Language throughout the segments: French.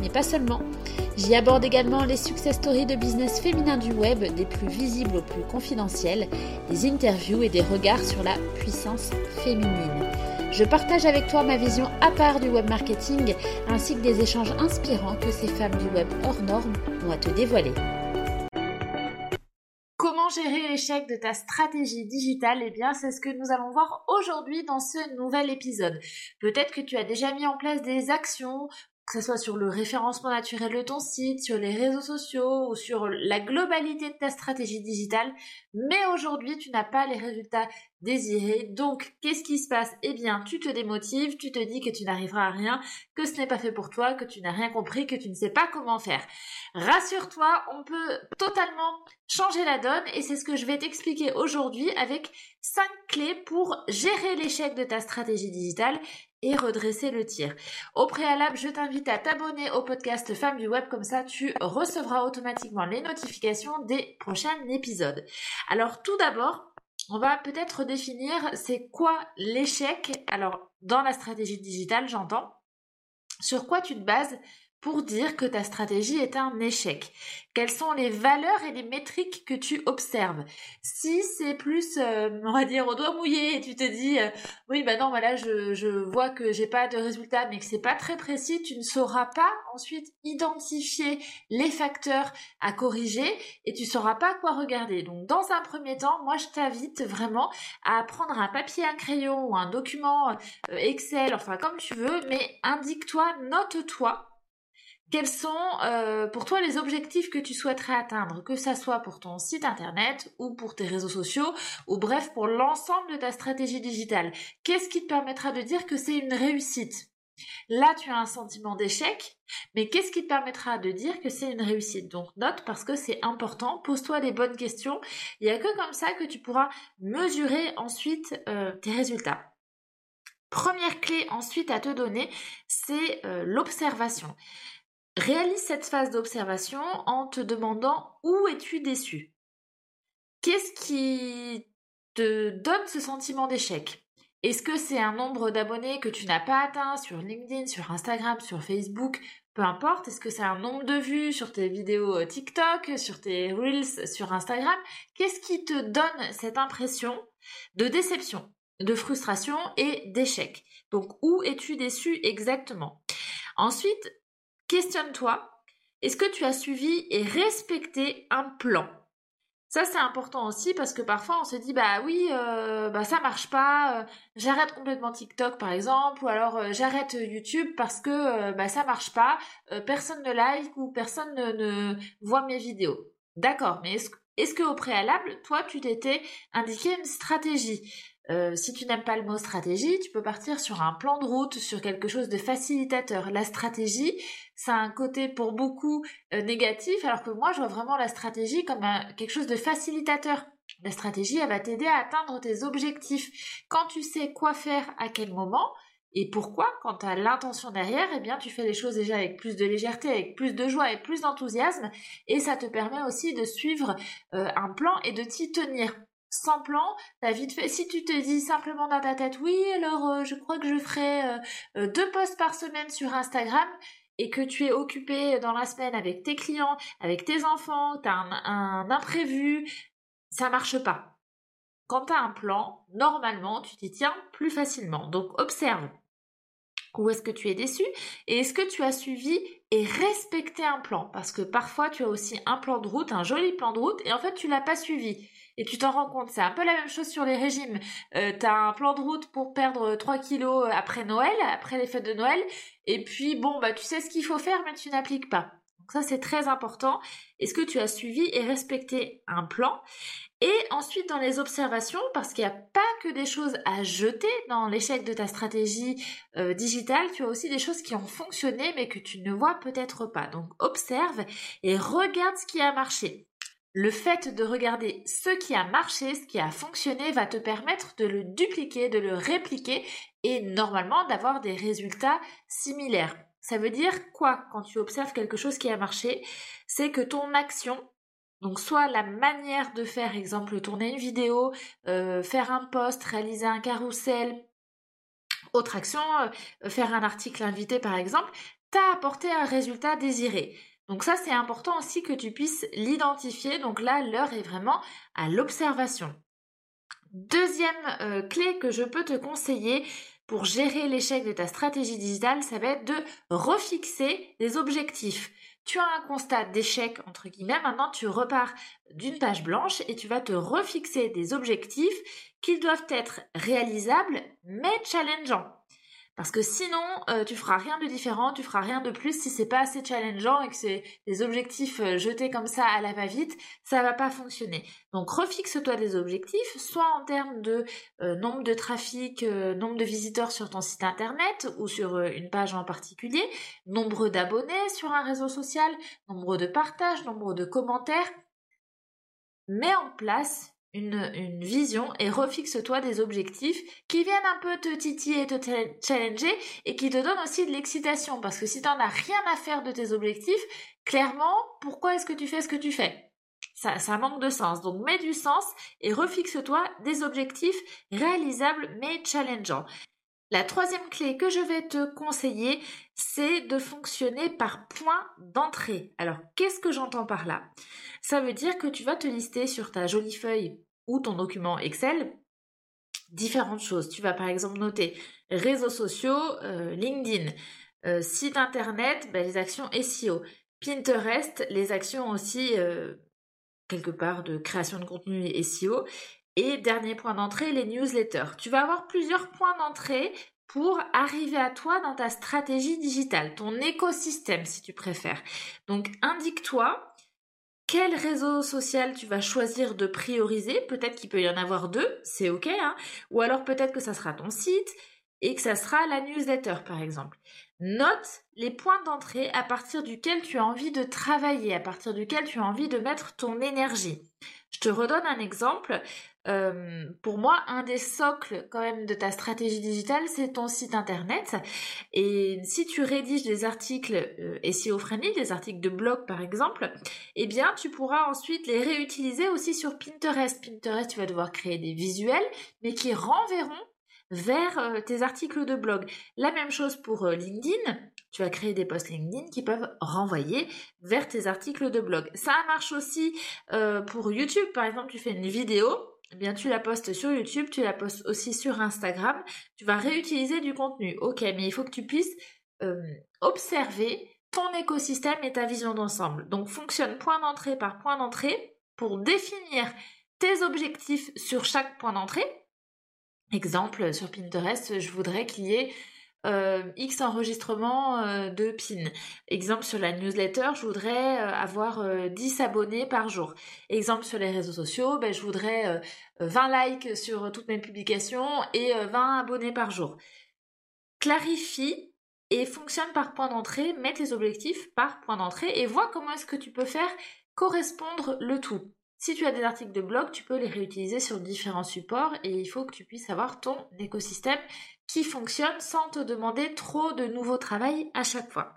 Mais pas seulement. J'y aborde également les success stories de business féminin du web, des plus visibles aux plus confidentiels, des interviews et des regards sur la puissance féminine. Je partage avec toi ma vision à part du web marketing ainsi que des échanges inspirants que ces femmes du web hors normes ont à te dévoiler. Comment gérer l'échec de ta stratégie digitale? Eh bien, c'est ce que nous allons voir aujourd'hui dans ce nouvel épisode. Peut-être que tu as déjà mis en place des actions que ce soit sur le référencement naturel de ton site, sur les réseaux sociaux ou sur la globalité de ta stratégie digitale, mais aujourd'hui tu n'as pas les résultats désirés. Donc qu'est-ce qui se passe? Eh bien tu te démotives, tu te dis que tu n'arriveras à rien, que ce n'est pas fait pour toi, que tu n'as rien compris, que tu ne sais pas comment faire. Rassure-toi, on peut totalement changer la donne et c'est ce que je vais t'expliquer aujourd'hui avec 5 clés pour gérer l'échec de ta stratégie digitale et redresser le tir. Au préalable, je t'invite à t'abonner au podcast Femmes du Web, comme ça tu recevras automatiquement les notifications des prochains épisodes. Alors tout d'abord, on va peut-être définir c'est quoi l'échec. Alors dans la stratégie digitale, j'entends. Sur quoi tu te bases pour dire que ta stratégie est un échec Quelles sont les valeurs et les métriques que tu observes? Si c'est plus, euh, on va dire, au doigt mouillé et tu te dis, euh, oui, bah non, voilà, je, je vois que j'ai pas de résultat, mais que c'est pas très précis, tu ne sauras pas ensuite identifier les facteurs à corriger et tu sauras pas quoi regarder. Donc, dans un premier temps, moi, je t'invite vraiment à prendre un papier, un crayon ou un document euh, Excel, enfin comme tu veux, mais indique-toi, note-toi quels sont euh, pour toi les objectifs que tu souhaiterais atteindre, que ça soit pour ton site internet ou pour tes réseaux sociaux, ou bref pour l'ensemble de ta stratégie digitale Qu'est-ce qui te permettra de dire que c'est une réussite? Là, tu as un sentiment d'échec, mais qu'est-ce qui te permettra de dire que c'est une réussite? Donc note parce que c'est important, pose-toi des bonnes questions. Il n'y a que comme ça que tu pourras mesurer ensuite euh, tes résultats. Première clé ensuite à te donner, c'est euh, l'observation. Réalise cette phase d'observation en te demandant où es-tu déçu. Qu'est-ce qui te donne ce sentiment d'échec? Est-ce que c'est un nombre d'abonnés que tu n'as pas atteint sur LinkedIn, sur Instagram, sur Facebook? Peu importe. Est-ce que c'est un nombre de vues sur tes vidéos euh, TikTok, sur tes Reels, sur Instagram? Qu'est-ce qui te donne cette impression de déception, de frustration et d'échec? Donc où es-tu déçu exactement? Ensuite, questionne-toi, est-ce que tu as suivi et respecté un plan? Ça c'est important aussi parce que parfois on se dit bah oui euh, bah ça marche pas, euh, j'arrête complètement TikTok par exemple ou alors euh, j'arrête YouTube parce que bah ça marche pas, personne ne like ou personne ne, voit mes vidéos. D'accord, mais est-ce est-ce que au préalable toi tu t'étais indiqué une stratégie? Euh, si tu n'aimes pas le mot stratégie, tu peux partir sur un plan de route, sur quelque chose de facilitateur. La stratégie, ça a un côté pour beaucoup euh, négatif, alors que moi, je vois vraiment la stratégie comme quelque chose de facilitateur. La stratégie, elle va t'aider à atteindre tes objectifs. Quand tu sais quoi faire à quel moment, et pourquoi Quand tu as l'intention derrière, eh bien tu fais les choses déjà avec plus de légèreté, avec plus de joie et plus d'enthousiasme, et ça te permet aussi de suivre euh, un plan et de t'y tenir sans plan, t'as fait. Si tu te dis simplement dans ta tête, oui, alors euh, je crois que je ferai euh, euh, deux posts par semaine sur Instagram et que tu es occupé dans la semaine avec tes clients, avec tes enfants, t'as un, un imprévu, ça marche pas. Quand tu as un plan, normalement, tu t'y tiens plus facilement. Donc observe. Où est-ce que tu es déçu Et est-ce que tu as suivi et respecté un plan? Parce que parfois tu as aussi un plan de route, un joli plan de route, et en fait tu l'as pas suivi et tu t'en rends compte. C'est un peu la même chose sur les régimes. Euh, tu as un plan de route pour perdre 3 kilos après Noël, après les fêtes de Noël, et puis bon, bah tu sais ce qu'il faut faire, mais tu n'appliques pas. Donc ça, c'est très important. Est-ce que tu as suivi et respecté un plan? Et ensuite dans les observations, parce qu'il n'y a pas que des choses à jeter dans l'échec de ta stratégie euh, digitale, tu as aussi des choses qui ont fonctionné mais que tu ne vois peut-être pas. Donc observe et regarde ce qui a marché. Le fait de regarder ce qui a marché, ce qui a fonctionné, va te permettre de le dupliquer, de le répliquer et normalement d'avoir des résultats similaires. Ça veut dire quoi quand tu observes quelque chose qui a marché? C'est que ton action, donc soit la manière de faire, exemple tourner une vidéo, euh, faire un post, réaliser un carrousel, autre action, euh, faire un article invité par exemple, t'a apporté un résultat désiré. Donc ça c'est important aussi que tu puisses l'identifier. Donc là l'heure est vraiment à l'observation. Deuxième euh, clé que je peux te conseiller pour gérer l'échec de ta stratégie digitale, ça va être de refixer des objectifs. Tu as un constat d'échec, entre guillemets, maintenant tu repars d'une page blanche et tu vas te refixer des objectifs qui doivent être réalisables mais challengeants. Parce que sinon, euh, tu feras rien de différent, tu feras rien de plus si c'est pas assez challengeant et que c'est des objectifs euh, jetés comme ça à la va-vite, ça va pas fonctionner. Donc refixe-toi des objectifs, soit en termes de euh, nombre de trafic, nombre de visiteurs sur ton site internet ou sur une page en particulier, nombre d'abonnés sur un réseau social, nombre de partages, nombre de commentaires. Mets en place une, vision et refixe-toi des objectifs qui viennent un peu te titiller te challenger et qui te donnent aussi de l'excitation parce que si tu n'en as rien à faire de tes objectifs, clairement, pourquoi est-ce que tu fais ce que tu fais? Ça, ça manque de sens. Donc mets du sens et refixe-toi des objectifs réalisables mais challengeants. La troisième clé que je vais te conseiller, c'est de fonctionner par point d'entrée. Alors, qu'est-ce que j'entends par là? Ça veut dire que tu vas te lister sur ta jolie feuille ou ton document Excel différentes choses. Tu vas par exemple noter réseaux sociaux, euh, LinkedIn, euh, site internet, ben, les actions SEO, Pinterest, les actions aussi euh, quelque part de création de contenu SEO, et dernier point d'entrée, les newsletters. Tu vas avoir plusieurs points d'entrée pour arriver à toi dans ta stratégie digitale, ton écosystème si tu préfères. Donc indique-toi quel réseau social tu vas choisir de prioriser. Peut-être qu'il peut y en avoir deux, c'est ok. Hein Ou alors peut-être que ça sera ton site et que ça sera la newsletter par exemple. Note les points d'entrée à partir duquel tu as envie de travailler, à partir duquel tu as envie de mettre ton énergie. Je te redonne un exemple. Euh, pour moi, un des socles quand même de ta stratégie digitale, c'est ton site internet. Et si tu rédiges des articles euh, SEO friendly, des articles de blog par exemple, eh bien tu pourras ensuite les réutiliser aussi sur Pinterest. Pinterest, tu vas devoir créer des visuels, mais qui renverront vers euh, tes articles de blog. La même chose pour LinkedIn. Tu vas créer des posts LinkedIn qui peuvent renvoyer vers tes articles de blog. Ça marche aussi pour YouTube. Par exemple, tu fais une vidéo eh bien tu la postes sur YouTube, tu la postes aussi sur Instagram, tu vas réutiliser du contenu. Ok, mais il faut que tu puisses euh, observer ton écosystème et ta vision d'ensemble. Donc fonctionne point d'entrée par point d'entrée pour définir tes objectifs sur chaque point d'entrée. Exemple, sur Pinterest, je voudrais qu'il y ait euh, X enregistrements euh, de PIN. Exemple sur la newsletter, je voudrais euh, avoir 10 abonnés par jour. Exemple sur les réseaux sociaux, ben, je voudrais 20 likes sur toutes mes publications et 20 abonnés par jour. Clarifie et fonctionne par point d'entrée, mets tes objectifs par point d'entrée et vois comment est-ce que tu peux faire correspondre le tout. Si tu as des articles de blog, tu peux les réutiliser sur différents supports et il faut que tu puisses avoir ton écosystème qui fonctionne sans te demander trop de nouveau travail à chaque fois.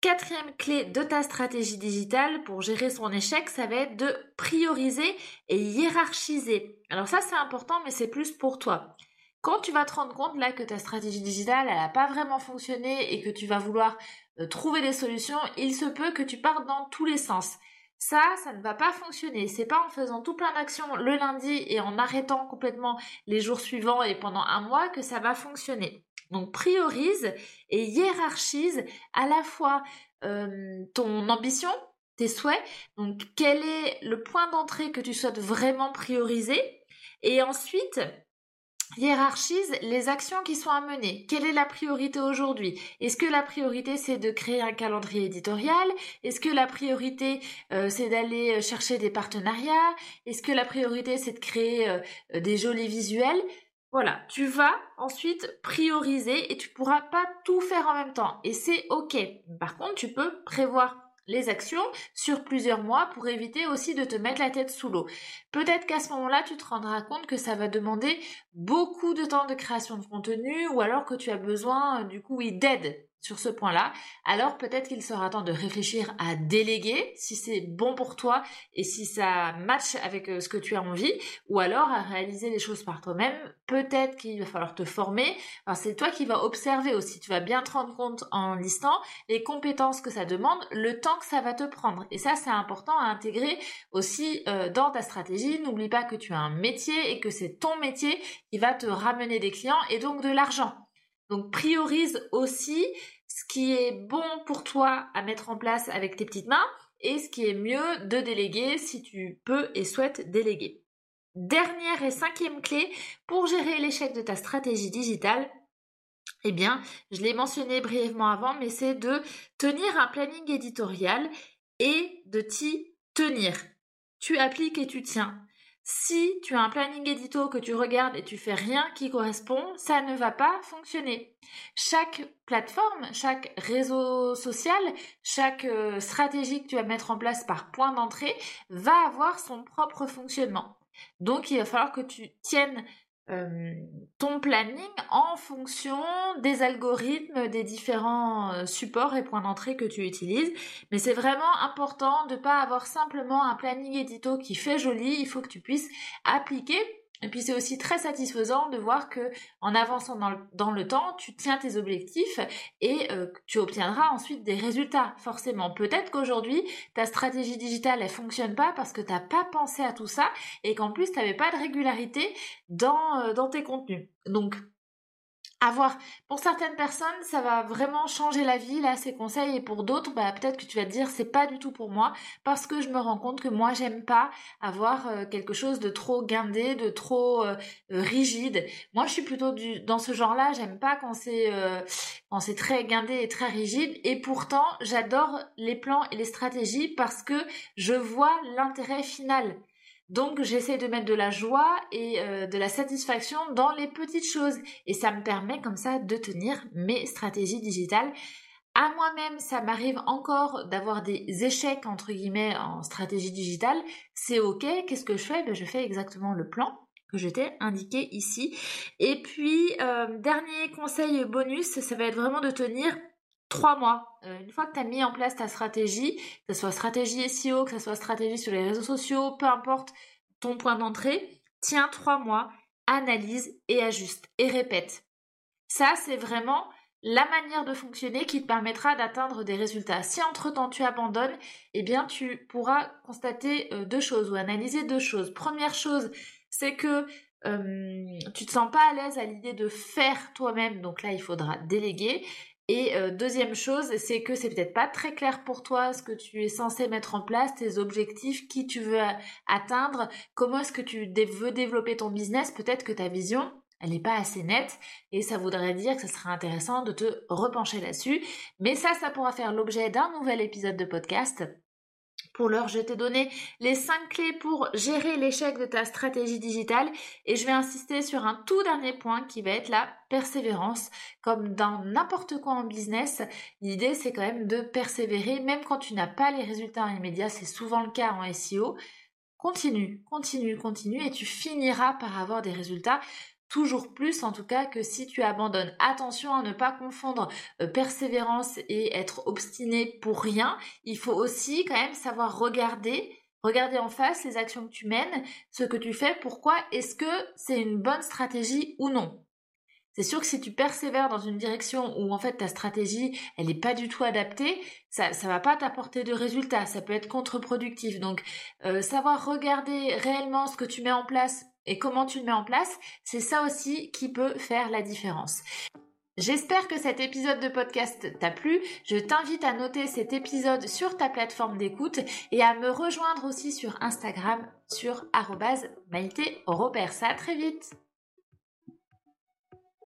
Quatrième clé de ta stratégie digitale pour gérer son échec, ça va être de prioriser et hiérarchiser. Alors ça c'est important mais c'est plus pour toi. Quand tu vas te rendre compte là que ta stratégie digitale elle n'a pas vraiment fonctionné et que tu vas vouloir euh, trouver des solutions, il se peut que tu partes dans tous les sens. Ça, ça ne va pas fonctionner. C'est pas en faisant tout plein d'actions le lundi et en arrêtant complètement les jours suivants et pendant un mois que ça va fonctionner. Donc priorise et hiérarchise à la fois euh, ton ambition, tes souhaits, donc quel est le point d'entrée que tu souhaites vraiment prioriser, et ensuite hiérarchise les actions qui sont à mener. Quelle est la priorité aujourd'hui? Est-ce que la priorité c'est de créer un calendrier éditorial? Est-ce que la priorité euh, c'est d'aller euh, chercher des partenariats? Est-ce que la priorité c'est de créer euh, des jolis visuels? Voilà, tu vas ensuite prioriser et tu pourras pas tout faire en même temps. Et c'est OK. Par contre, tu peux prévoir les actions sur plusieurs mois pour éviter aussi de te mettre la tête sous l'eau. Peut-être qu'à ce moment-là, tu te rendras compte que ça va demander beaucoup de temps de création de contenu ou alors que tu as besoin du coup d'aide sur ce point-là, alors peut-être qu'il sera temps de réfléchir à déléguer si c'est bon pour toi et si ça match avec euh, ce que tu as envie, ou alors à réaliser les choses par toi-même. Peut-être qu'il va falloir te former. c'est toi qui vas observer aussi. Tu vas bien te rendre compte en listant les compétences que ça demande, le temps que ça va te prendre. Et ça, c'est important à intégrer aussi euh, dans ta stratégie. N'oublie pas que tu as un métier et que c'est ton métier qui va te ramener des clients et donc de l'argent. Donc priorise aussi ce qui est bon pour toi à mettre en place avec tes petites mains et ce qui est mieux de déléguer si tu peux et souhaites déléguer. Dernière et cinquième clé pour gérer l'échec de ta stratégie digitale, eh bien, je l'ai mentionné brièvement avant, mais c'est de tenir un planning éditorial et de t'y tenir. Tu appliques et tu tiens. Si tu as un planning édito que tu regardes et tu fais rien qui correspond, ça ne va pas fonctionner. Chaque plateforme, chaque réseau social, chaque euh, stratégie que tu vas mettre en place par point d'entrée va avoir son propre fonctionnement. Donc il va falloir que tu tiennes euh, ton planning en fonction des algorithmes des différents euh, supports et points d'entrée que tu utilises. Mais c'est vraiment important de pas avoir simplement un planning édito qui fait joli. Il faut que tu puisses appliquer et puis c'est aussi très satisfaisant de voir que en avançant dans le, temps, tu tiens tes objectifs et euh, tu obtiendras ensuite des résultats. Forcément, peut-être qu'aujourd'hui ta stratégie digitale elle fonctionne pas parce que tu n'as pas pensé à tout ça et qu'en plus tu n'avais pas de régularité dans, euh, dans tes contenus. Donc voir. Pour certaines personnes, ça va vraiment changer la vie, là, ces conseils, et pour d'autres, bah, peut-être que tu vas te dire, c'est pas du tout pour moi, parce que je me rends compte que moi, j'aime pas avoir euh, quelque chose de trop guindé, de trop euh, euh, rigide. Moi, je suis plutôt du, dans ce genre-là, j'aime pas quand c'est, quand c'est très guindé et très rigide, et pourtant, j'adore les plans et les stratégies parce que je vois l'intérêt final. Donc j'essaie de mettre de la joie et euh, de la satisfaction dans les petites choses et ça me permet comme ça de tenir mes stratégies digitales. À moi-même, ça m'arrive encore d'avoir des échecs entre guillemets en stratégie digitale. C'est ok. Qu'est-ce que je fais? Ben, Je fais exactement le plan que je t'ai indiqué ici. Et puis, euh, dernier conseil bonus, ça va être vraiment de tenir trois mois. Euh, une fois que tu as mis en place ta stratégie, que ce soit stratégie SEO, que ce soit stratégie sur les réseaux sociaux, peu importe ton point d'entrée, tiens trois mois, analyse et ajuste et répète. Ça, c'est vraiment la manière de fonctionner qui te permettra d'atteindre des résultats. Si entre-temps tu abandonnes, eh bien tu pourras constater euh, deux choses ou analyser deux choses. Première chose, c'est que euh, tu te sens pas à l'aise à l'idée de faire toi-même, donc là il faudra déléguer. Et euh, deuxième chose, c'est que c'est peut-être pas très clair pour toi ce que tu es censé mettre en place, tes objectifs, qui tu veux atteindre, comment est-ce que tu veux développer ton business. Peut-être que ta vision, elle n'est pas assez nette et ça voudrait dire que ce serait intéressant de te repencher là-dessus. Mais ça, ça pourra faire l'objet d'un nouvel épisode de podcast. Pour l'heure, je t'ai donné les 5 clés pour gérer l'échec de ta stratégie digitale et je vais insister sur un tout dernier point qui va être la persévérance. Comme dans n'importe quoi en business, l'idée c'est quand même de persévérer même quand tu n'as pas les résultats immédiats, c'est souvent le cas en SEO. Continue, continue, continue et tu finiras par avoir des résultats toujours plus en tout cas que si tu abandonnes. Attention à ne pas confondre euh, persévérance et être obstiné pour rien. Il faut aussi quand même savoir regarder Regarder en face les actions que tu mènes, ce que tu fais, pourquoi est-ce que c'est une bonne stratégie ou non. C'est sûr que si tu persévères dans une direction où en fait ta stratégie elle n'est pas du tout adaptée, ça ne va pas t'apporter de résultats, ça peut être contre-productif. Donc euh, savoir regarder réellement ce que tu mets en place et comment tu le mets en place, c'est ça aussi qui peut faire la différence. J'espère que cet épisode de podcast t'a plu. Je t'invite à noter cet épisode sur ta plateforme d'écoute et à me rejoindre aussi sur Instagram sur Maïté Robert. Ça, à très vite!